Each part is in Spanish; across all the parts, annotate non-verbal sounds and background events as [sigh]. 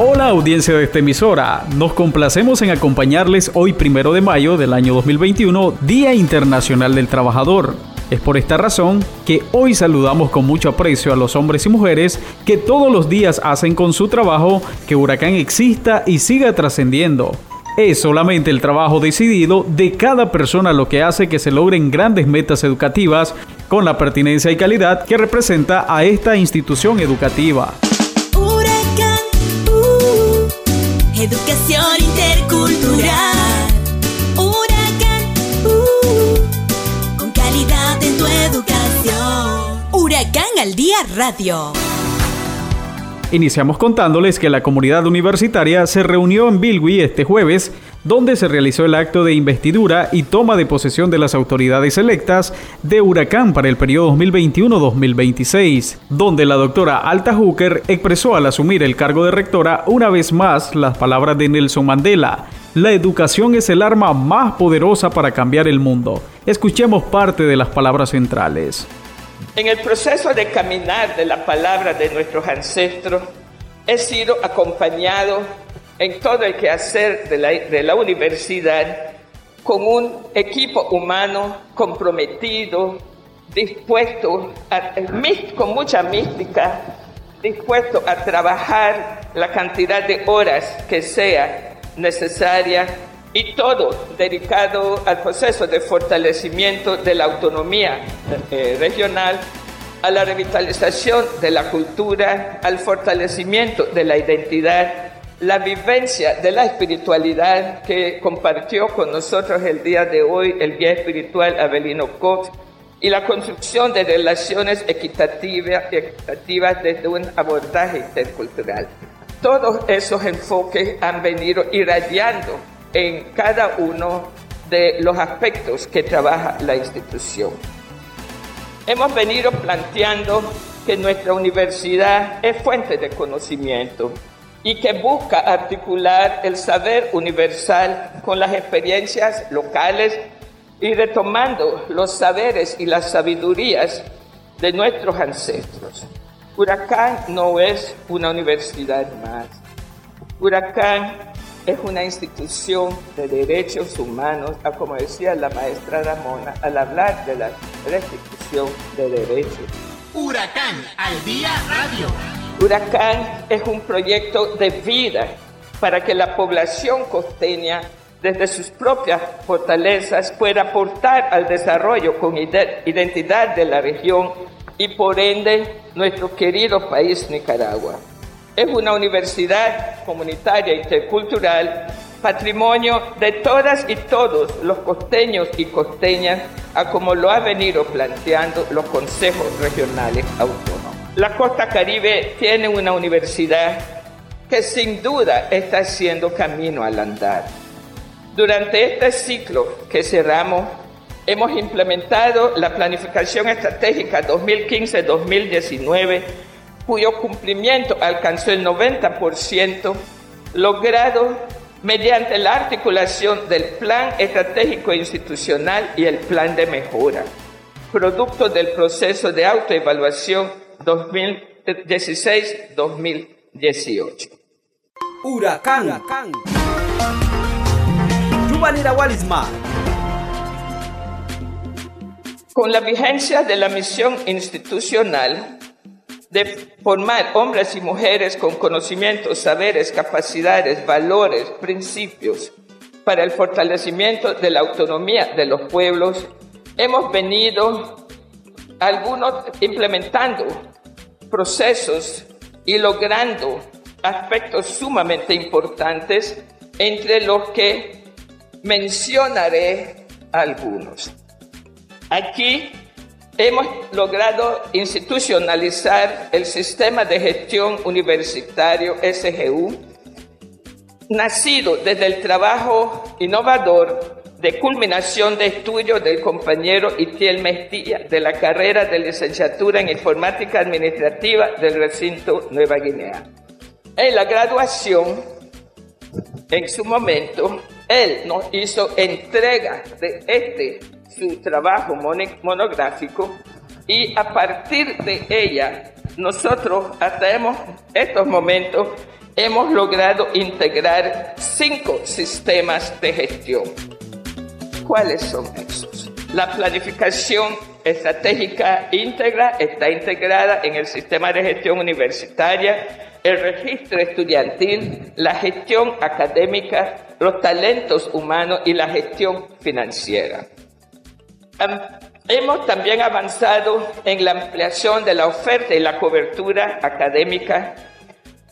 Hola audiencia de esta emisora, nos complacemos en acompañarles hoy primero de mayo del año 2021, Día Internacional del Trabajador. Es por esta razón que hoy saludamos con mucho aprecio a los hombres y mujeres que todos los días hacen con su trabajo que Huracán exista y siga trascendiendo. Es solamente el trabajo decidido de cada persona lo que hace que se logren grandes metas educativas con la pertinencia y calidad que representa a esta institución educativa. Educación intercultural. Huracán, uh, con calidad en tu educación. Huracán al día radio. Iniciamos contándoles que la comunidad universitaria se reunió en Bilwi este jueves, donde se realizó el acto de investidura y toma de posesión de las autoridades electas de Huracán para el periodo 2021-2026, donde la doctora Alta Hooker expresó al asumir el cargo de rectora una vez más las palabras de Nelson Mandela. La educación es el arma más poderosa para cambiar el mundo. Escuchemos parte de las palabras centrales. En el proceso de caminar de la palabra de nuestros ancestros, he sido acompañado en todo el quehacer de la, de la universidad con un equipo humano comprometido, dispuesto, a, con mucha mística, dispuesto a trabajar la cantidad de horas que sea necesaria y todo dedicado al proceso de fortalecimiento de la autonomía eh, regional, a la revitalización de la cultura, al fortalecimiento de la identidad, la vivencia de la espiritualidad que compartió con nosotros el día de hoy el guía espiritual Abelino Cox y la construcción de relaciones equitativas, equitativas desde un abordaje intercultural. Todos esos enfoques han venido irradiando en cada uno de los aspectos que trabaja la institución. Hemos venido planteando que nuestra universidad es fuente de conocimiento y que busca articular el saber universal con las experiencias locales y retomando los saberes y las sabidurías de nuestros ancestros. Huracán no es una universidad más. Huracán es una institución de derechos humanos, como decía la maestra Ramona, al hablar de la restitución de derechos. Huracán al día radio. Huracán es un proyecto de vida para que la población costeña, desde sus propias fortalezas, pueda aportar al desarrollo con identidad de la región y por ende nuestro querido país Nicaragua es una universidad comunitaria intercultural, patrimonio de todas y todos los costeños y costeñas, a como lo ha venido planteando los consejos regionales autónomos. La costa caribe tiene una universidad que sin duda está haciendo camino al andar. Durante este ciclo que cerramos, hemos implementado la planificación estratégica 2015-2019 cuyo cumplimiento alcanzó el 90%, logrado mediante la articulación del Plan Estratégico Institucional y el Plan de Mejora, producto del proceso de autoevaluación 2016-2018. Huracán. Con la vigencia de la misión institucional, de formar hombres y mujeres con conocimientos, saberes, capacidades, valores, principios para el fortalecimiento de la autonomía de los pueblos, hemos venido algunos implementando procesos y logrando aspectos sumamente importantes, entre los que mencionaré algunos. Aquí hemos logrado institucionalizar el sistema de gestión universitario SGU, nacido desde el trabajo innovador de culminación de estudios del compañero Itiel Mestilla de la carrera de licenciatura en Informática Administrativa del recinto Nueva Guinea. En la graduación, en su momento, él nos hizo entrega de este, su trabajo monográfico, y a partir de ella, nosotros hasta hemos, estos momentos hemos logrado integrar cinco sistemas de gestión. ¿Cuáles son esos? La planificación estratégica íntegra está integrada en el sistema de gestión universitaria, el registro estudiantil, la gestión académica, los talentos humanos y la gestión financiera. Hemos también avanzado en la ampliación de la oferta y la cobertura académica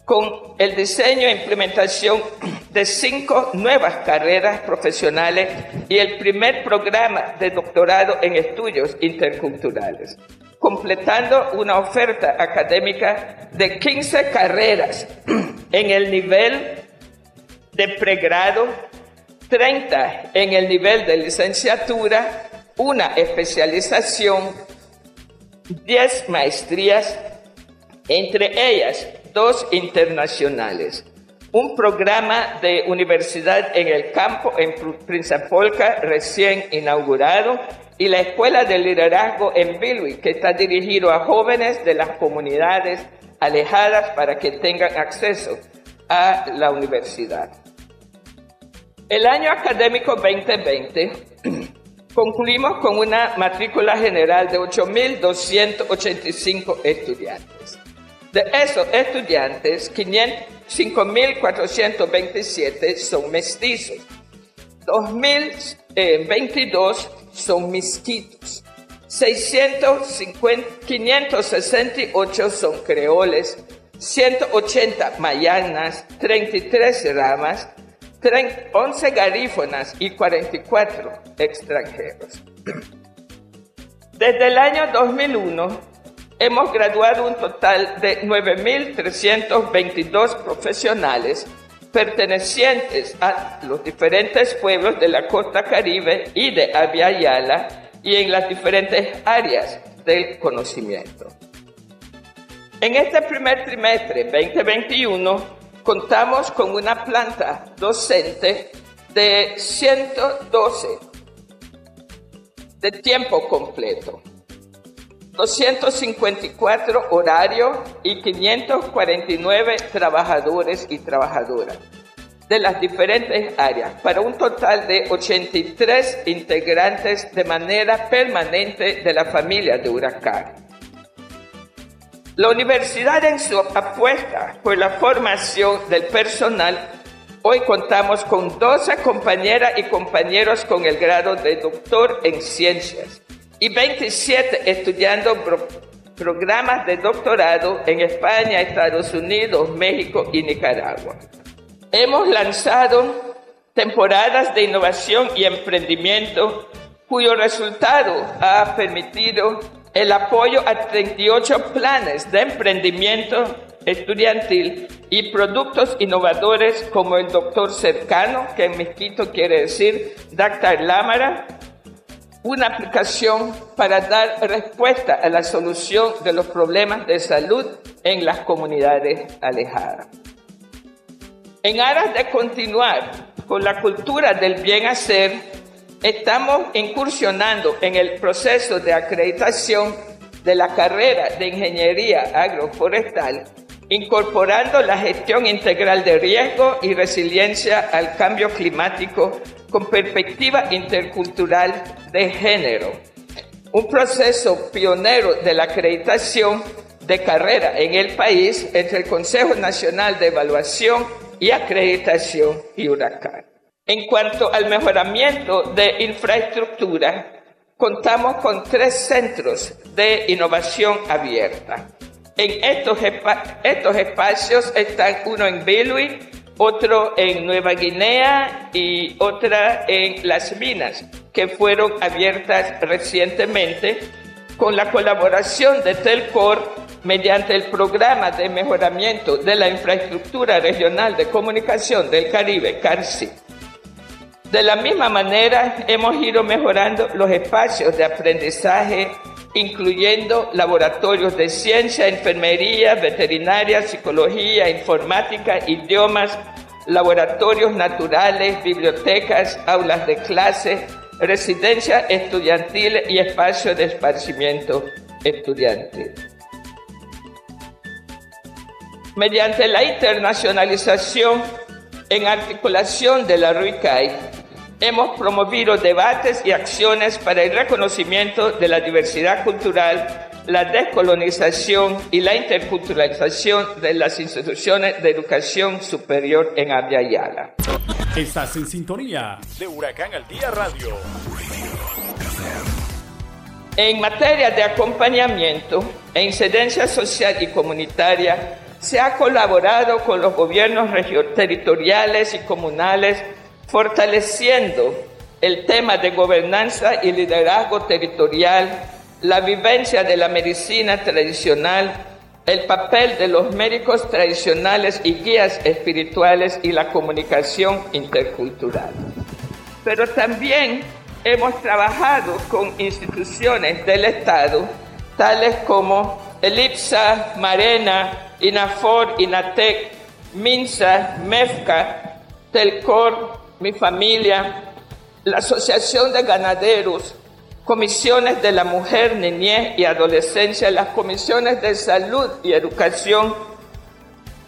con el diseño e implementación de cinco nuevas carreras profesionales y el primer programa de doctorado en estudios interculturales, completando una oferta académica de 15 carreras [clears throat] en el nivel de pregrado, 30 en el nivel de licenciatura, una especialización, 10 maestrías, entre ellas dos internacionales, un programa de universidad en el campo en Polka recién inaugurado y la Escuela de Liderazgo en Bilwi, que está dirigido a jóvenes de las comunidades alejadas para que tengan acceso a la universidad. El año académico 2020 [clears throat] concluimos con una matrícula general de 8.285 estudiantes. De esos estudiantes, 5.427 son mestizos, 2.022 son misquitos, 568 son creoles, 180 mayanas, 33 ramas, 11 garífonas y 44 extranjeros. [clears throat] Desde el año 2001, hemos graduado un total de 9.322 profesionales pertenecientes a los diferentes pueblos de la costa caribe y de Yala y en las diferentes áreas del conocimiento. En este primer trimestre 2021 contamos con una planta docente de 112 de tiempo completo 254 horarios y 549 trabajadores y trabajadoras de las diferentes áreas, para un total de 83 integrantes de manera permanente de la familia de Huracán. La universidad en su apuesta por la formación del personal, hoy contamos con 12 compañeras y compañeros con el grado de doctor en ciencias y 27 estudiando programas de doctorado en España, Estados Unidos, México y Nicaragua. Hemos lanzado temporadas de innovación y emprendimiento cuyo resultado ha permitido el apoyo a 38 planes de emprendimiento estudiantil y productos innovadores como el doctor cercano, que en Mezquito quiere decir Dr. Lámara, una aplicación para dar respuesta a la solución de los problemas de salud en las comunidades alejadas. En aras de continuar con la cultura del bien hacer, estamos incursionando en el proceso de acreditación de la carrera de Ingeniería Agroforestal, incorporando la gestión integral de riesgo y resiliencia al cambio climático con perspectiva intercultural de género. Un proceso pionero de la acreditación de carrera en el país entre el Consejo Nacional de Evaluación y Acreditación y Huracán. En cuanto al mejoramiento de infraestructura, contamos con tres centros de innovación abierta. En estos, estos espacios están uno en Bilwi, otro en Nueva Guinea y otra en Las Minas, que fueron abiertas recientemente con la colaboración de Telcor mediante el programa de mejoramiento de la infraestructura regional de comunicación del Caribe, CARCI. De la misma manera, hemos ido mejorando los espacios de aprendizaje, incluyendo laboratorios de ciencia, enfermería, veterinaria, psicología, informática, idiomas, laboratorios naturales, bibliotecas, aulas de clase, residencia estudiantil y espacios de esparcimiento estudiantil. Mediante la internacionalización en articulación de la RUICAI, hemos promovido debates y acciones para el reconocimiento de la diversidad cultural, la descolonización y la interculturalización de las instituciones de educación superior en Abya Estás en sintonía de Huracán al Día Radio. En materia de acompañamiento e incidencia social y comunitaria, se ha colaborado con los gobiernos territoriales y comunales fortaleciendo el tema de gobernanza y liderazgo territorial, la vivencia de la medicina tradicional, el papel de los médicos tradicionales y guías espirituales y la comunicación intercultural. Pero también hemos trabajado con instituciones del Estado, tales como el IPSA, Marena, INAFOR, INATEC, MINSA, MEFCA, TELCOR, Mi Familia, la Asociación de Ganaderos, comisiones de la mujer, niñez y adolescencia, las comisiones de salud y educación,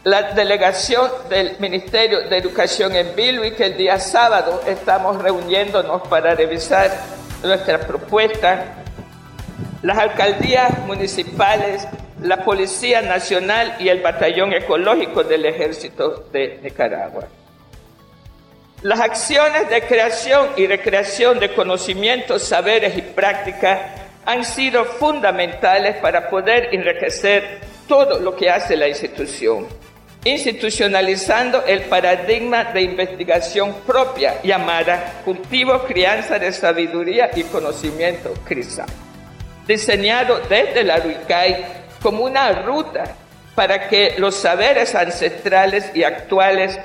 la delegación del Ministerio de Educación en Bilwi, que el día sábado estamos reuniéndonos para revisar nuestra propuesta, las alcaldías municipales, la Policía Nacional y el Batallón Ecológico del Ejército de Nicaragua. Las acciones de creación y recreación de conocimientos, saberes y prácticas han sido fundamentales para poder enriquecer todo lo que hace la institución, institucionalizando el paradigma de investigación propia llamada cultivo, crianza de sabiduría y conocimiento CRISA, diseñado desde la RUICAI como una ruta para que los saberes ancestrales y actuales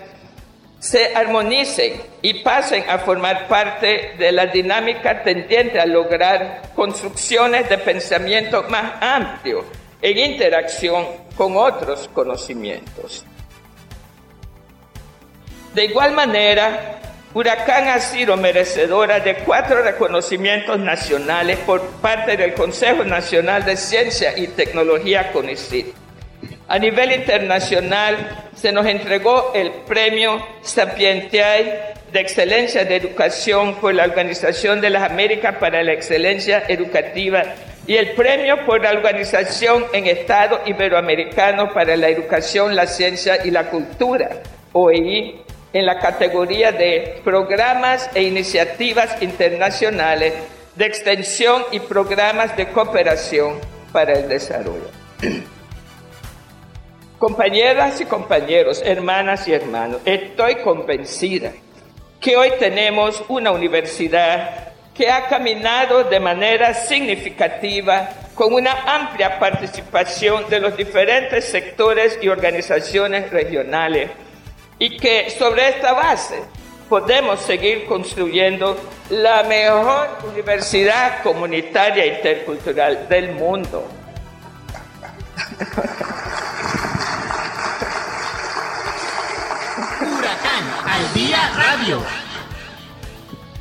se armonicen y pasen a formar parte de la dinámica tendiente a lograr construcciones de pensamiento más amplio en interacción con otros conocimientos. De igual manera, Huracán ha sido merecedora de cuatro reconocimientos nacionales por parte del Consejo Nacional de Ciencia y Tecnología CONICIT a nivel internacional se nos entregó el premio Sapientiae de Excelencia de Educación por la Organización de las Américas para la Excelencia Educativa y el premio por la Organización en Estado Iberoamericano para la Educación, la Ciencia y la Cultura, OEI, en la categoría de Programas e Iniciativas Internacionales de Extensión y Programas de Cooperación para el Desarrollo. [clears throat] Compañeras y compañeros, hermanas y hermanos, estoy convencida que hoy tenemos una universidad que ha caminado de manera significativa con una amplia participación de los diferentes sectores y organizaciones regionales y que sobre esta base podemos seguir construyendo la mejor universidad comunitaria intercultural del mundo.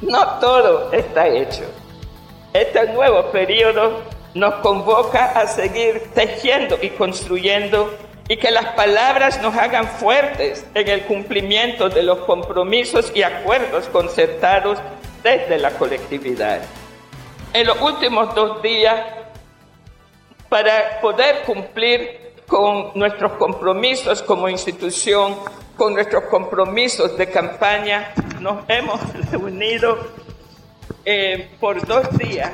No todo está hecho. Este nuevo periodo nos convoca a seguir tejiendo y construyendo y que las palabras nos hagan fuertes en el cumplimiento de los compromisos y acuerdos concertados desde la colectividad. En los últimos dos días, para poder cumplir con nuestros compromisos como institución, con nuestros compromisos de campaña, nos hemos [laughs] reunido eh, por dos días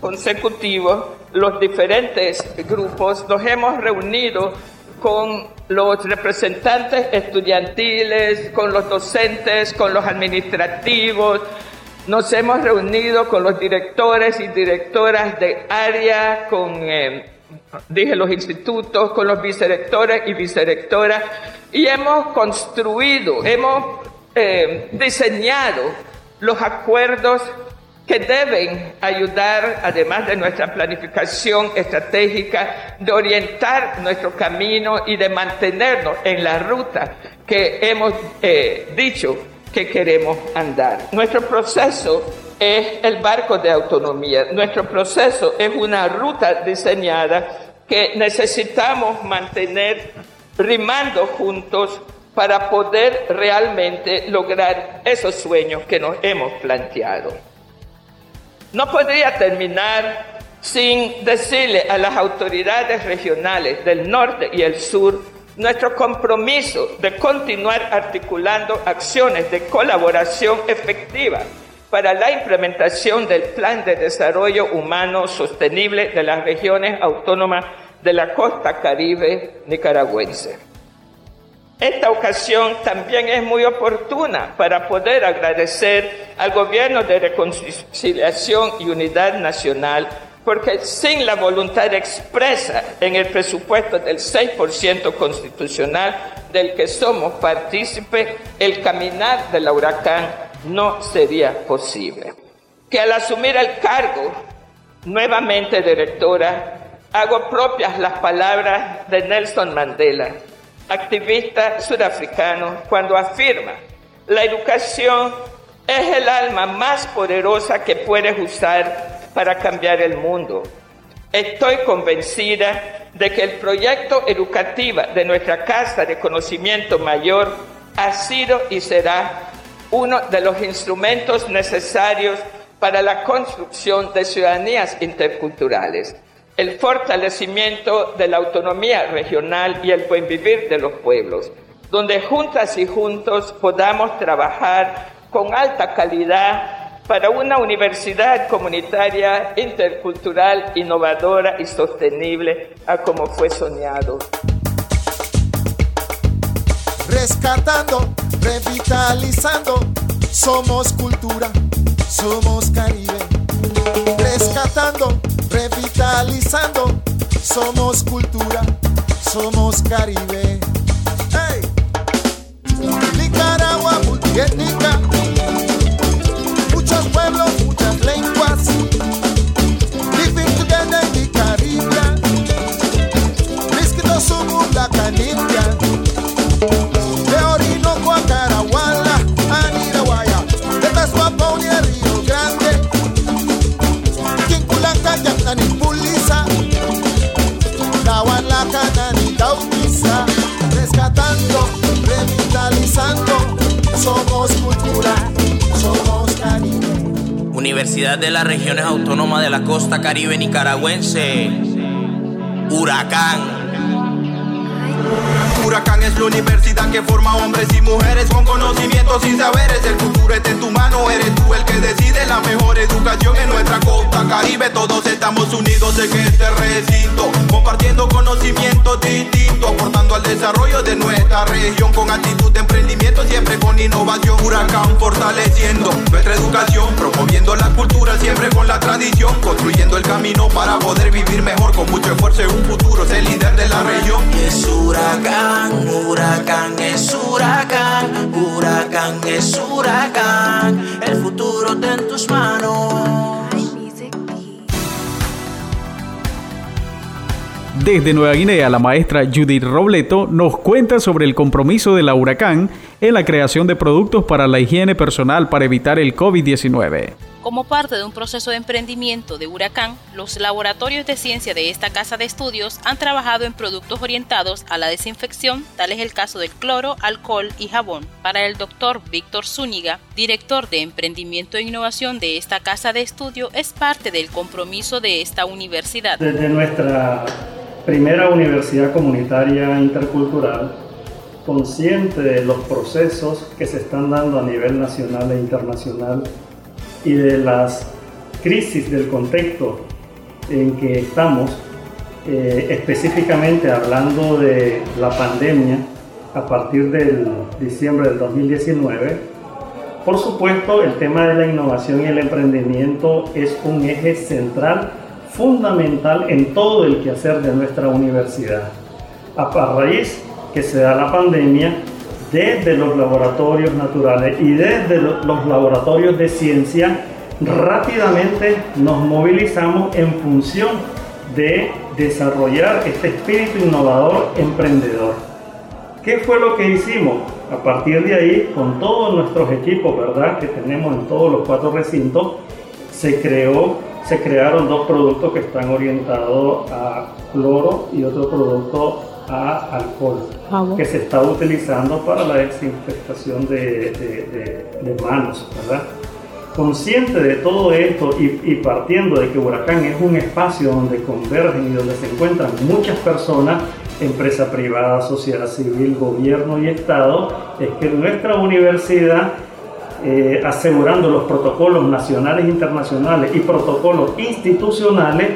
consecutivos, los diferentes grupos, nos hemos reunido con los representantes estudiantiles, con los docentes, con los administrativos, nos hemos reunido con los directores y directoras de área, con... Eh, dije los institutos, con los vicerectores y vicerectoras, y hemos construido, hemos eh, diseñado los acuerdos que deben ayudar, además de nuestra planificación estratégica, de orientar nuestro camino y de mantenernos en la ruta que hemos eh, dicho que queremos andar. Nuestro proceso es el barco de autonomía. Nuestro proceso es una ruta diseñada que necesitamos mantener rimando juntos para poder realmente lograr esos sueños que nos hemos planteado. No podría terminar sin decirle a las autoridades regionales del norte y el sur nuestro compromiso de continuar articulando acciones de colaboración efectiva para la implementación del Plan de Desarrollo Humano Sostenible de las regiones autónomas de la costa caribe nicaragüense. Esta ocasión también es muy oportuna para poder agradecer al Gobierno de Reconciliación y Unidad Nacional porque sin la voluntad expresa en el presupuesto del 6% constitucional del que somos partícipes, el caminar del huracán no sería posible. Que al asumir el cargo, nuevamente directora, hago propias las palabras de Nelson Mandela, activista sudafricano, cuando afirma, la educación es el alma más poderosa que puedes usar para cambiar el mundo. Estoy convencida de que el proyecto educativo de nuestra Casa de Conocimiento Mayor ha sido y será uno de los instrumentos necesarios para la construcción de ciudadanías interculturales el fortalecimiento de la autonomía regional y el buen vivir de los pueblos, donde juntas y juntos podamos trabajar con alta calidad para una universidad comunitaria intercultural, innovadora y sostenible, a como fue soñado. Rescatando, revitalizando, somos cultura, somos Caribe. Rescatando, revitalizando. Somos cultura, somos Caribe. Hey. Nicaragua multiétnica, Somos cultura, somos Caribe. Universidad de las Regiones Autónomas de la Costa Caribe Nicaragüense. Huracán. Huracán es la universidad que forma hombres y mujeres con conocimientos y saberes. El futuro está en tu mano, eres tú el que decide la mejor educación en nuestra costa caribe. Todos estamos unidos en este recinto, compartiendo conocimientos distintos, aportando al desarrollo de nuestra región con actitud de emprendimiento, siempre con innovación. Huracán fortaleciendo nuestra educación, promoviendo la cultura, siempre con la tradición, construyendo el camino para poder vivir mejor con mucho esfuerzo en un futuro, ser líder de la región. Es huracán, huracán es huracán, huracán es huracán. El futuro está en tus manos. Desde Nueva Guinea, la maestra Judith Robleto nos cuenta sobre el compromiso de la Huracán en la creación de productos para la higiene personal para evitar el COVID-19. Como parte de un proceso de emprendimiento de Huracán, los laboratorios de ciencia de esta casa de estudios han trabajado en productos orientados a la desinfección, tal es el caso del cloro, alcohol y jabón. Para el doctor Víctor Zúñiga, director de emprendimiento e innovación de esta casa de estudio, es parte del compromiso de esta universidad. Desde nuestra primera universidad comunitaria intercultural, consciente de los procesos que se están dando a nivel nacional e internacional y de las crisis del contexto en que estamos, eh, específicamente hablando de la pandemia a partir del diciembre del 2019, por supuesto el tema de la innovación y el emprendimiento es un eje central, fundamental en todo el quehacer de nuestra universidad. A raíz que se da la pandemia, desde los laboratorios naturales y desde los laboratorios de ciencia, rápidamente nos movilizamos en función de desarrollar este espíritu innovador emprendedor. ¿Qué fue lo que hicimos? A partir de ahí, con todos nuestros equipos, ¿verdad? Que tenemos en todos los cuatro recintos, se creó, se crearon dos productos que están orientados a cloro y otro producto a alcohol, que se está utilizando para la desinfectación de, de manos, ¿verdad? Consciente de todo esto y, partiendo de que Huracán es un espacio donde convergen y donde se encuentran muchas personas, empresa privada, sociedad civil, gobierno y Estado, es que nuestra universidad, eh, asegurando los protocolos nacionales e internacionales y protocolos institucionales,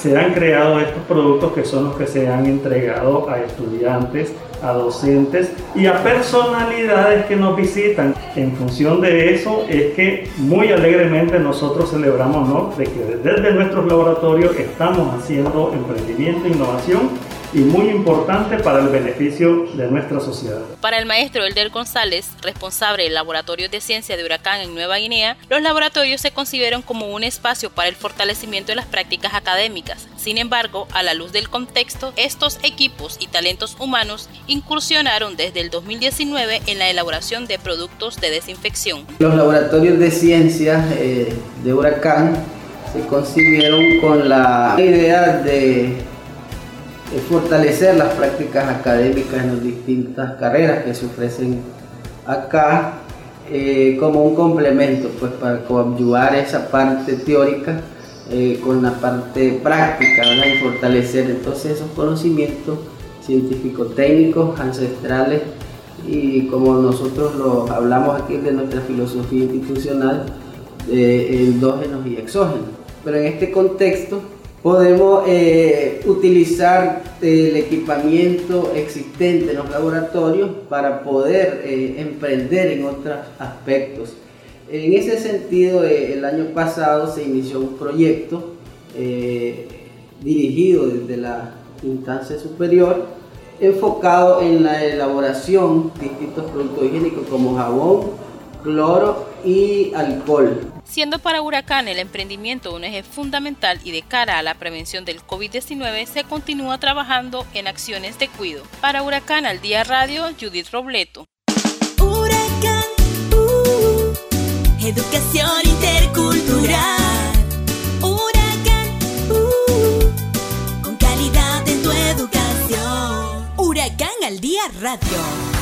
se han creado estos productos que son los que se han entregado a estudiantes, a docentes y a personalidades que nos visitan. En función de eso es que muy alegremente nosotros celebramos ¿no? de que desde nuestros laboratorios estamos haciendo emprendimiento e innovación y muy importante para el beneficio de nuestra sociedad. Para el maestro Elder González, responsable del Laboratorio de Ciencia de Huracán en Nueva Guinea, los laboratorios se consideran como un espacio para el fortalecimiento de las prácticas académicas. Sin embargo, a la luz del contexto, estos equipos y talentos humanos incursionaron desde el 2019 en la elaboración de productos de desinfección. Los laboratorios de ciencia eh, de Huracán se concibieron con la idea de fortalecer las prácticas académicas en las distintas carreras que se ofrecen acá eh, como un complemento pues para coadyuvar esa parte teórica eh, con la parte práctica y fortalecer entonces esos conocimientos científicos técnicos ancestrales y como nosotros lo hablamos aquí de nuestra filosofía institucional endógenos y exógenos. Pero en este contexto podemos eh, utilizar el equipamiento existente en los laboratorios para poder eh, emprender en otros aspectos. En ese sentido, eh, el año pasado se inició un proyecto dirigido desde la instancia superior enfocado en la elaboración de distintos productos higiénicos como jabón, cloro y alcohol. Siendo para Huracán el emprendimiento un eje fundamental y de cara a la prevención del COVID-19, se continúa trabajando en acciones de cuidado. Para Huracán al Día Radio, Judith Robleto. Huracán, uh, educación intercultural. Huracán, uh, con calidad en tu educación. Huracán al Día Radio.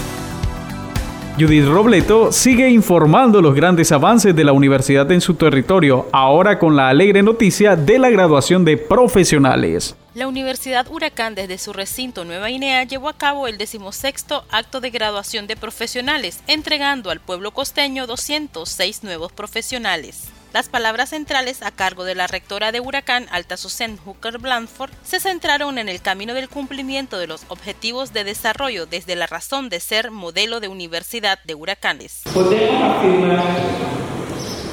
Judith Robleto sigue informando los grandes avances de la universidad en su territorio, ahora con la alegre noticia de la graduación de profesionales. La Universidad Huracán desde su recinto Nueva Guinea llevó a cabo el decimosexto acto de graduación de profesionales, entregando al pueblo costeño 206 nuevos profesionales. Las palabras centrales a cargo de la rectora de Huracán, Susan Hooker Blandford, se centraron en el camino del cumplimiento de los objetivos de desarrollo desde la razón de ser modelo de universidad de huracanes. Podemos afirmar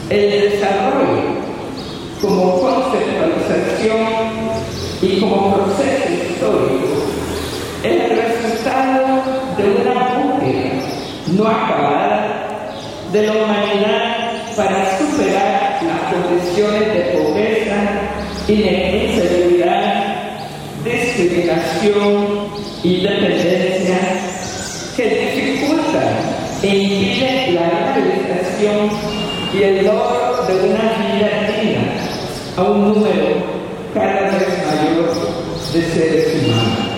el desarrollo como conceptualización y como proceso histórico es el resultado de una búsqueda no acabada de la humanidad para superar inseguridad, discriminación y dependencia que dificultan e impiden la realización y el logro de una vida digna a un número cada vez mayor de seres humanos.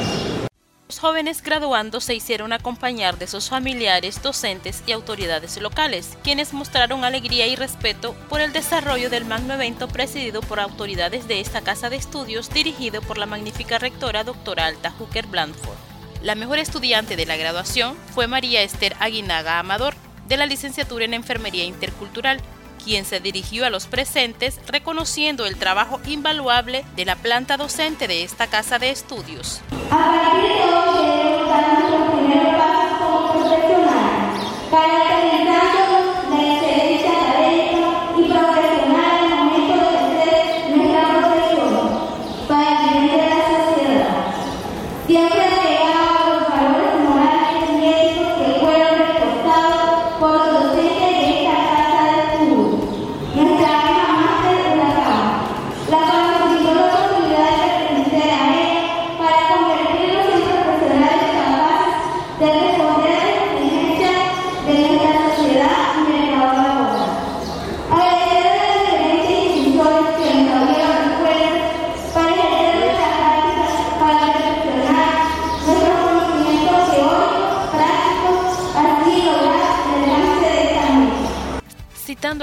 Los jóvenes graduandos se hicieron acompañar de sus familiares, docentes y autoridades locales, quienes mostraron alegría y respeto por el desarrollo del magno evento presidido por autoridades de esta casa de estudios dirigido por la magnífica rectora doctora Alta Hooker Blandford. La mejor estudiante de la graduación fue María Esther Aguinaga Amador, de la licenciatura en Enfermería Intercultural, quien se dirigió a los presentes reconociendo el trabajo invaluable de la planta docente de esta casa de estudios.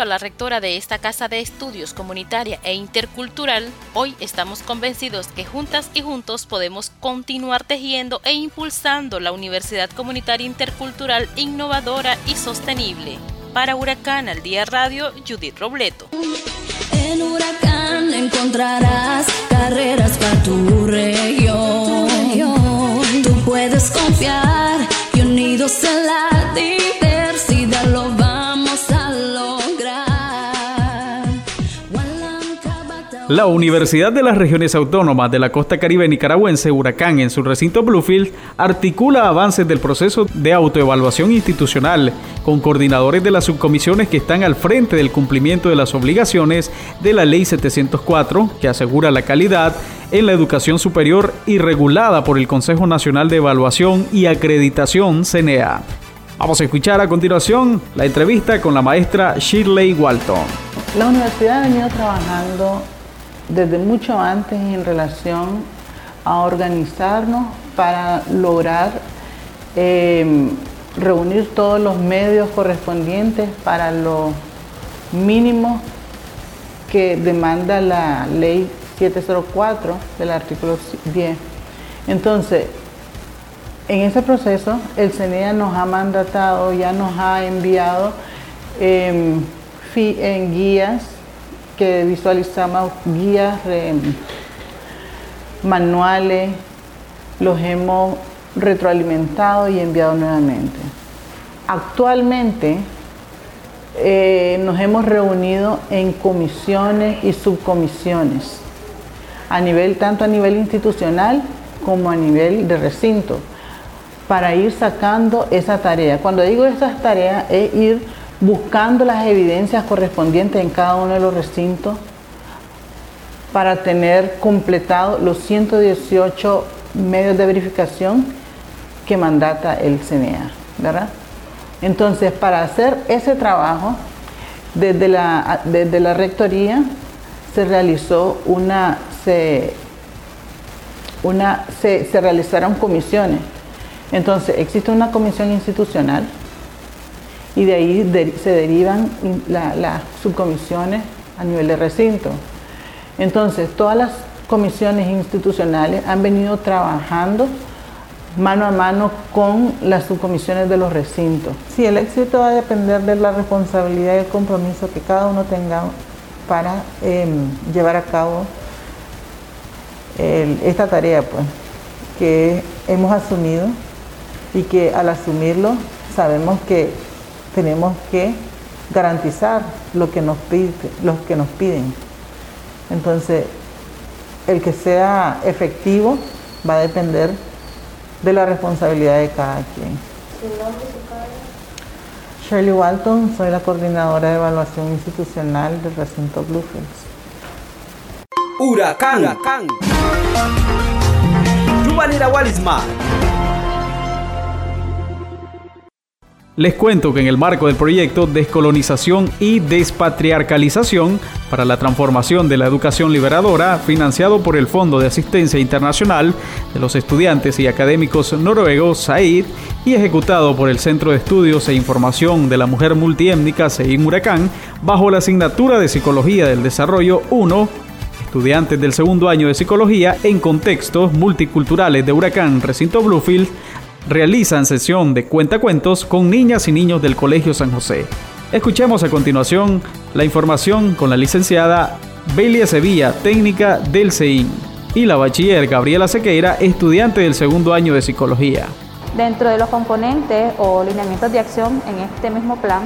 La rectora de esta casa de estudios comunitaria e intercultural, hoy estamos convencidos que juntas y juntos podemos continuar tejiendo e impulsando la Universidad Comunitaria Intercultural innovadora y sostenible. Para Huracán al Día Radio, Judith Robleto. En Huracán encontrarás carreras para tu región. Tú puedes confiar y unidos en la La Universidad de las Regiones Autónomas de la Costa Caribe Nicaragüense, Huracán, en su recinto Bluefield, articula avances del proceso de autoevaluación institucional con coordinadores de las subcomisiones que están al frente del cumplimiento de las obligaciones de la Ley 704, que asegura la calidad en la educación superior y regulada por el Consejo Nacional de Evaluación y Acreditación, CNEA. Vamos a escuchar a continuación la entrevista con la maestra Shirley Walton. La universidad ha venido trabajando desde mucho antes en relación a organizarnos para lograr eh, reunir todos los medios correspondientes para lo mínimo que demanda la ley 704 del artículo 10. Entonces, en ese proceso, el CENEA nos ha mandatado, ya nos ha enviado eh, en guías que visualizamos, guías, manuales, los hemos retroalimentado y enviado nuevamente. Actualmente eh, nos hemos reunido en comisiones y subcomisiones, a nivel, tanto a nivel institucional como a nivel de recinto, para ir sacando esa tarea. Cuando digo esas tareas es ir buscando las evidencias correspondientes en cada uno de los recintos para tener completado los 118 medios de verificación que mandata el CNEA, ¿verdad? Entonces, para hacer ese trabajo, desde la, desde la rectoría se realizó una, se, una, se, se realizaron comisiones. Entonces, existe una comisión institucional y de ahí se derivan las la subcomisiones a nivel de recinto. Entonces, todas las comisiones institucionales han venido trabajando mano a mano con las subcomisiones de los recintos. Sí, el éxito va a depender de la responsabilidad y el compromiso que cada uno tenga para eh, llevar a cabo esta tarea pues, que hemos asumido y que al asumirlo sabemos que tenemos que garantizar lo que nos, pide, lo que nos piden. Entonces, el que sea efectivo va a depender de la responsabilidad de cada quien. Shirley Walton, soy la coordinadora de evaluación institucional del recinto Bluefields. Huracán. Huracán. Walismar. Les cuento que en el marco del proyecto Descolonización y Despatriarcalización para la Transformación de la Educación Liberadora, financiado por el Fondo de Asistencia Internacional de los Estudiantes y Académicos Noruegos, SAID, y ejecutado por el Centro de Estudios e Información de la Mujer Multiétnica, CEIN Huracán, bajo la asignatura de Psicología del Desarrollo 1, estudiantes del segundo año de Psicología en contextos multiculturales de Huracán Recinto Bluefield, realizan sesión de cuentacuentos con niñas y niños del Colegio San José. Escuchemos a continuación la información con la licenciada Belia Sevilla, técnica del CEIN, y la bachiller Gabriela Sequeira, estudiante del segundo año de Psicología. Dentro de los componentes o lineamientos de acción en este mismo plan,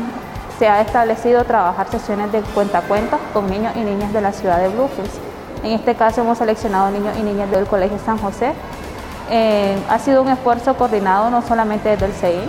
se ha establecido trabajar sesiones de cuentacuentos con niños y niñas de la ciudad de Bluefields. En este caso hemos seleccionado niños y niñas del Colegio San José eh, ha sido un esfuerzo coordinado no solamente desde el CEI,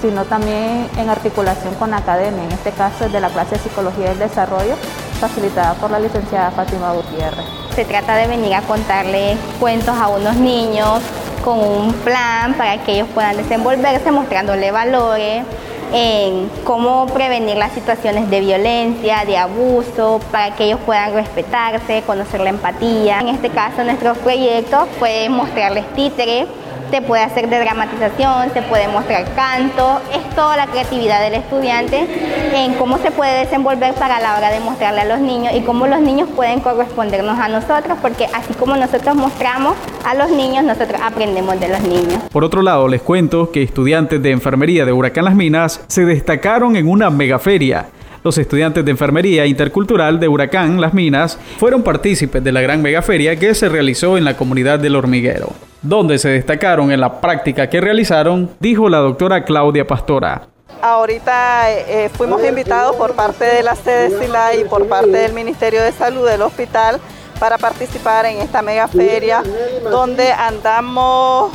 sino también en articulación con la academia, en este caso de la clase de Psicología del Desarrollo, facilitada por la licenciada Fátima Gutiérrez. Se trata de venir a contarle cuentos a unos niños con un plan para que ellos puedan desenvolverse, mostrándole valores, en cómo prevenir las situaciones de violencia, de abuso, para que ellos puedan respetarse, conocer la empatía. En este caso, nuestro proyecto fue mostrarles títeres se puede hacer de dramatización, se puede mostrar canto, es toda la creatividad del estudiante en cómo se puede desenvolver para la hora de mostrarle a los niños y cómo los niños pueden correspondernos a nosotros, porque así como nosotros mostramos a los niños, nosotros aprendemos de los niños. Por otro lado, les cuento que estudiantes de enfermería de Huracán Las Minas se destacaron en una megaferia los estudiantes de Enfermería Intercultural de Huracán Las Minas fueron partícipes de la gran megaferia que se realizó en la comunidad del Hormiguero, donde se destacaron en la práctica que realizaron, dijo la doctora Claudia Pastora. Ahorita eh, fuimos invitados por parte de la sede SILA y por parte del Ministerio de Salud del hospital para participar en esta megaferia donde andamos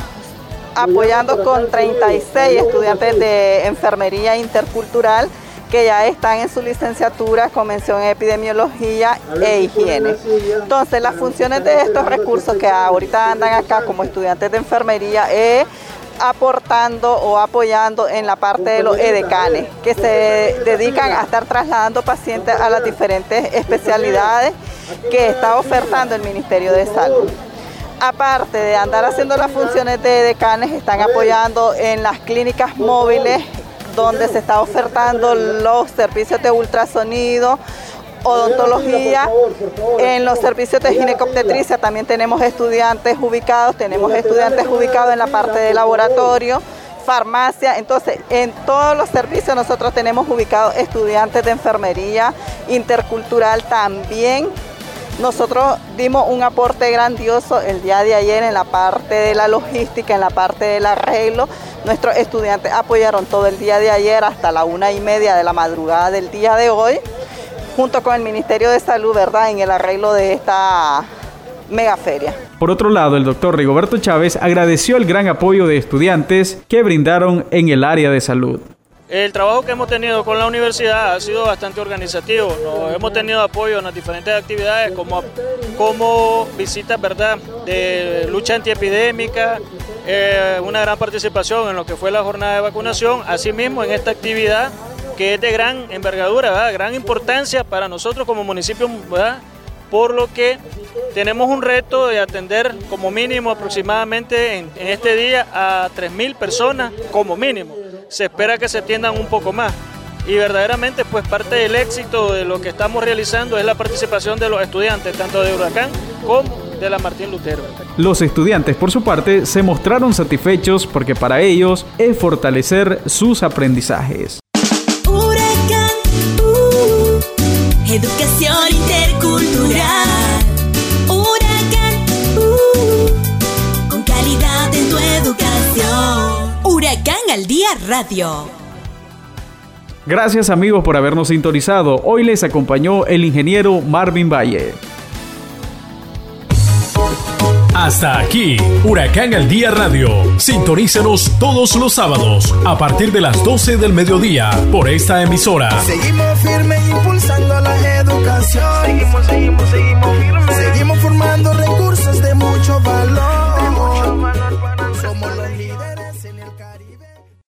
apoyando con 36 estudiantes de enfermería intercultural que ya están en su licenciatura con mención en epidemiología e higiene. Entonces, las funciones de estos recursos que ahorita andan acá como estudiantes de enfermería es aportando o apoyando en la parte de los edecanes, que se dedican a estar trasladando pacientes a las diferentes especialidades que está ofertando el Ministerio de Salud. Aparte de andar haciendo las funciones de edecanes, están apoyando en las clínicas móviles donde se está ofertando los servicios de ultrasonido, odontología, en los servicios de ginecobstetricia también tenemos estudiantes ubicados, tenemos estudiantes ubicados en la parte de laboratorio, farmacia, entonces en todos los servicios nosotros tenemos ubicados estudiantes de enfermería intercultural también. Nosotros dimos un aporte grandioso el día de ayer en la parte de la logística, en la parte del arreglo, Nuestros estudiantes apoyaron todo el día de ayer hasta la una y media de la madrugada del día de hoy, junto con el Ministerio de Salud, ¿verdad?, en el arreglo de esta mega feria. Por otro lado, el doctor Rigoberto Chávez agradeció el gran apoyo de estudiantes que brindaron en el área de salud. El trabajo que hemos tenido con la universidad ha sido bastante organizativo. hemos tenido apoyo en las diferentes actividades como, como visitas ¿verdad? de lucha antiepidémica, eh, una gran participación en lo que fue la jornada de vacunación, asimismo en esta actividad que es de gran envergadura, gran importancia para nosotros como municipio, por lo que tenemos un reto de atender como mínimo aproximadamente en, en este día a 3.000 personas como mínimo. Se espera que se atiendan un poco más y verdaderamente pues parte del éxito de lo que estamos realizando es la participación de los estudiantes, tanto de Huracán como de la Martín Lutero. Los estudiantes, por su parte, se mostraron satisfechos porque para ellos es fortalecer sus aprendizajes. Huracán, uh, educación Huracán al día radio. Gracias amigos por habernos sintonizado. Hoy les acompañó el ingeniero Marvin Valle. Hasta aquí, Huracán al Día Radio. Sintonícenos todos los sábados a partir de las 12 del mediodía por esta emisora. Seguimos firmes impulsando la educación. Seguimos, seguimos, seguimos firmes